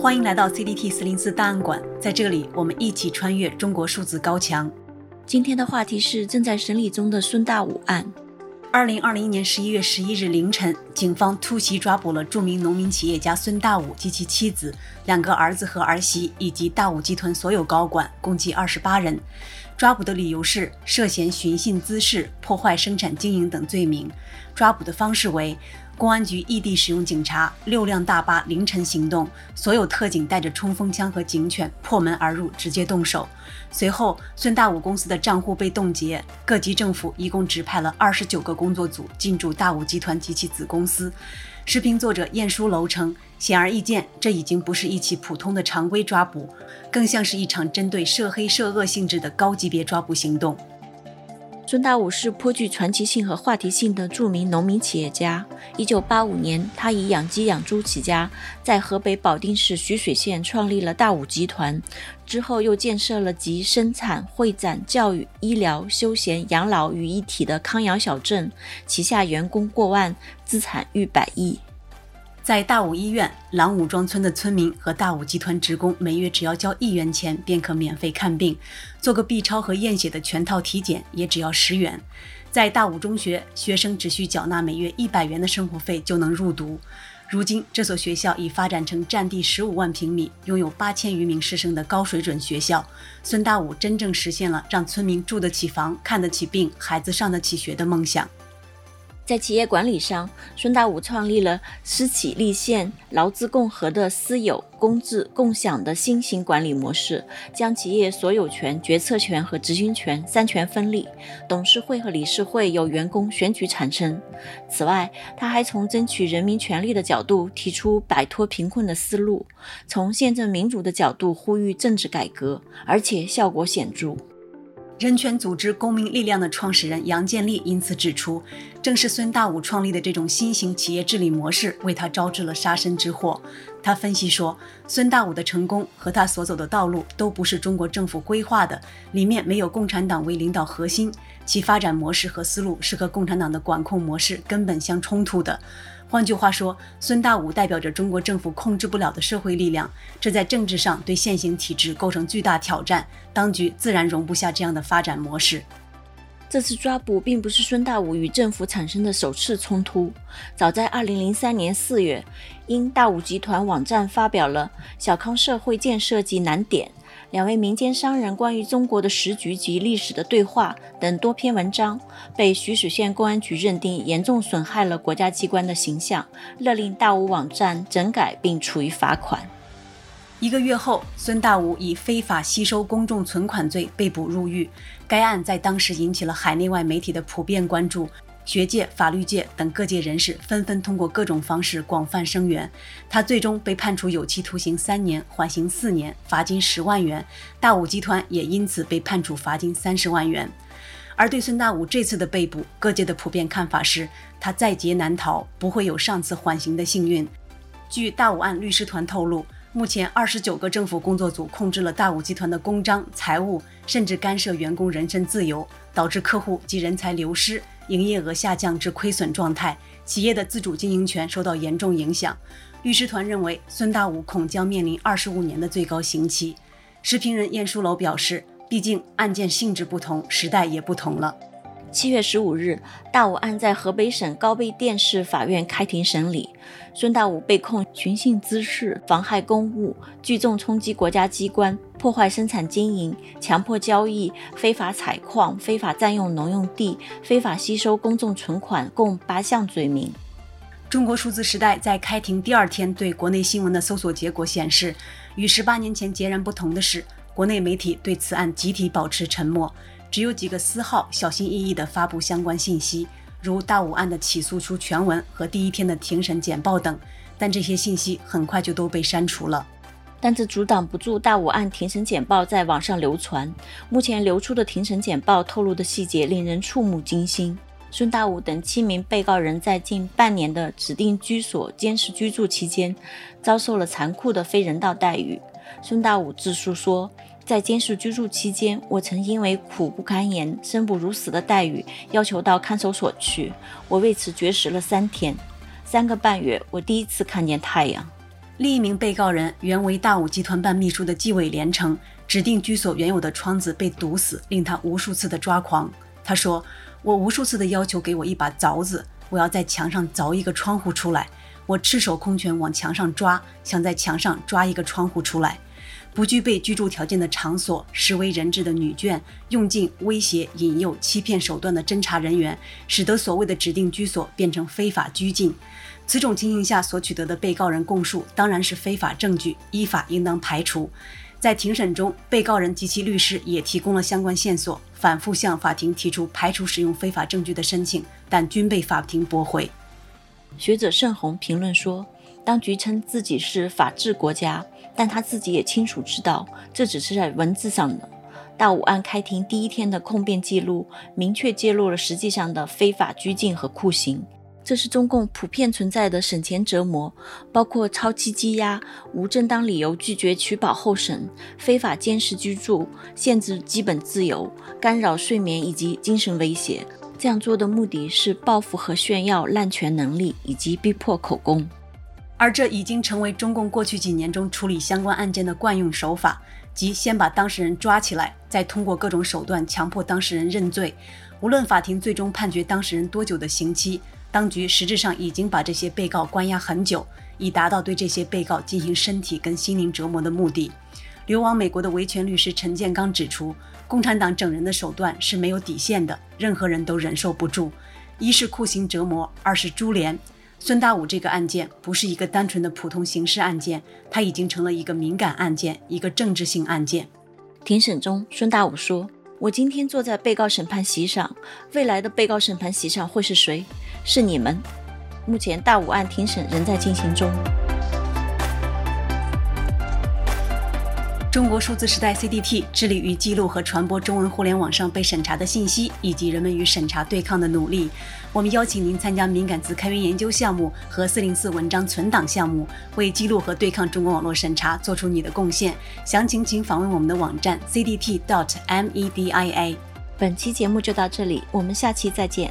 欢迎来到 CDT 四零四档案馆，在这里，我们一起穿越中国数字高墙。今天的话题是正在审理中的孙大武案。二零二零年十一月十一日凌晨，警方突袭抓捕了著名农民企业家孙大武及其妻子、两个儿子和儿媳，以及大武集团所有高管，共计二十八人。抓捕的理由是涉嫌寻衅滋事、破坏生产经营等罪名。抓捕的方式为。公安局异地使用警察，六辆大巴凌晨行动，所有特警带着冲锋枪和警犬破门而入，直接动手。随后，孙大武公司的账户被冻结，各级政府一共指派了二十九个工作组进驻大武集团及其子公司。视频作者晏书楼称，显而易见，这已经不是一起普通的常规抓捕，更像是一场针对涉黑涉恶性质的高级别抓捕行动。孙大武是颇具传奇性和话题性的著名农民企业家。一九八五年，他以养鸡养猪起家，在河北保定市徐水县创立了大武集团，之后又建设了集生产、会展、教育、医疗、休闲、养老于一体的康养小镇，旗下员工过万，资产逾百亿。在大武医院，郎武庄村的村民和大武集团职工每月只要交一元钱，便可免费看病，做个 B 超和验血的全套体检也只要十元。在大武中学，学生只需缴纳每月一百元的生活费就能入读。如今，这所学校已发展成占地十五万平米、拥有八千余名师生的高水准学校。孙大武真正实现了让村民住得起房、看得起病、孩子上得起学的梦想。在企业管理上，孙大武创立了私企立宪、劳资共和的私有、公治、共享的新型管理模式，将企业所有权、决策权和执行权三权分立，董事会和理事会由员工选举产生。此外，他还从争取人民权利的角度提出摆脱贫困的思路，从宪政民主的角度呼吁政治改革，而且效果显著。人权组织公民力量的创始人杨建立因此指出，正是孙大武创立的这种新型企业治理模式为他招致了杀身之祸。他分析说，孙大武的成功和他所走的道路都不是中国政府规划的，里面没有共产党为领导核心，其发展模式和思路是和共产党的管控模式根本相冲突的。换句话说，孙大武代表着中国政府控制不了的社会力量，这在政治上对现行体制构成巨大挑战，当局自然容不下这样的发展模式。这次抓捕并不是孙大武与政府产生的首次冲突，早在2003年4月，因大武集团网站发表了《小康社会建设及难点》。两位民间商人关于中国的时局及历史的对话等多篇文章，被徐水县公安局认定严重损害了国家机关的形象，勒令大武网站整改并处以罚款。一个月后，孙大武以非法吸收公众存款罪被捕入狱。该案在当时引起了海内外媒体的普遍关注。学界、法律界等各界人士纷纷通过各种方式广泛声援，他最终被判处有期徒刑三年，缓刑四年，罚金十万元。大武集团也因此被判处罚金三十万元。而对孙大武这次的被捕，各界的普遍看法是，他在劫难逃，不会有上次缓刑的幸运。据大武案律师团透露，目前二十九个政府工作组控制了大武集团的公章、财务，甚至干涉员工人身自由，导致客户及人才流失。营业额下降至亏损状态，企业的自主经营权受到严重影响。律师团认为，孙大武恐将面临二十五年的最高刑期。时评人晏书楼表示，毕竟案件性质不同，时代也不同了。七月十五日，大武案在河北省高碑店市法院开庭审理。孙大武被控寻衅滋事、妨害公务、聚众冲击国家机关、破坏生产经营、强迫交易、非法采矿、非法占用农用地、非法吸收公众存款，共八项罪名。中国数字时代在开庭第二天对国内新闻的搜索结果显示，与十八年前截然不同的是，国内媒体对此案集体保持沉默。只有几个私号小心翼翼地发布相关信息，如大武案的起诉书全文和第一天的庭审简报等，但这些信息很快就都被删除了。但这阻挡不住大武案庭审简报在网上流传。目前流出的庭审简报透露的细节令人触目惊心。孙大武等七名被告人在近半年的指定居所监视居住期间，遭受了残酷的非人道待遇。孙大武自述说。在监视居住期间，我曾因为苦不堪言、生不如死的待遇，要求到看守所去。我为此绝食了三天，三个半月，我第一次看见太阳。另一名被告人原为大武集团办秘书的纪伟连称，指定居所原有的窗子被堵死，令他无数次的抓狂。他说：“我无数次的要求给我一把凿子，我要在墙上凿一个窗户出来。我赤手空拳往墙上抓，想在墙上抓一个窗户出来。不具备居住条件的场所，实为人质的女眷，用尽威胁、引诱、欺骗手段的侦查人员，使得所谓的指定居所变成非法拘禁。”此种情形下所取得的被告人供述当然是非法证据，依法应当排除。在庭审中，被告人及其律师也提供了相关线索，反复向法庭提出排除使用非法证据的申请，但均被法庭驳回。学者盛弘评论说：“当局称自己是法治国家，但他自己也清楚知道，这只是在文字上的。大武案开庭第一天的控辩记录，明确揭露了实际上的非法拘禁和酷刑。”这是中共普遍存在的审前折磨，包括超期羁押、无正当理由拒绝取保候审、非法监视居住、限制基本自由、干扰睡眠以及精神威胁。这样做的目的是报复和炫耀滥权能力，以及逼迫口供。而这已经成为中共过去几年中处理相关案件的惯用手法，即先把当事人抓起来，再通过各种手段强迫当事人认罪。无论法庭最终判决当事人多久的刑期。当局实质上已经把这些被告关押很久，以达到对这些被告进行身体跟心灵折磨的目的。流亡美国的维权律师陈建刚指出，共产党整人的手段是没有底线的，任何人都忍受不住。一是酷刑折磨，二是株连。孙大武这个案件不是一个单纯的普通刑事案件，它已经成了一个敏感案件，一个政治性案件。庭审中，孙大武说。我今天坐在被告审判席上，未来的被告审判席上会是谁？是你们。目前大武案庭审仍在进行中。中国数字时代 CDT 致力于记录和传播中文互联网上被审查的信息，以及人们与审查对抗的努力。我们邀请您参加敏感词开源研究项目和404文章存档项目，为记录和对抗中国网络审查做出你的贡献。详情请访问我们的网站 CDT.dot.media。本期节目就到这里，我们下期再见。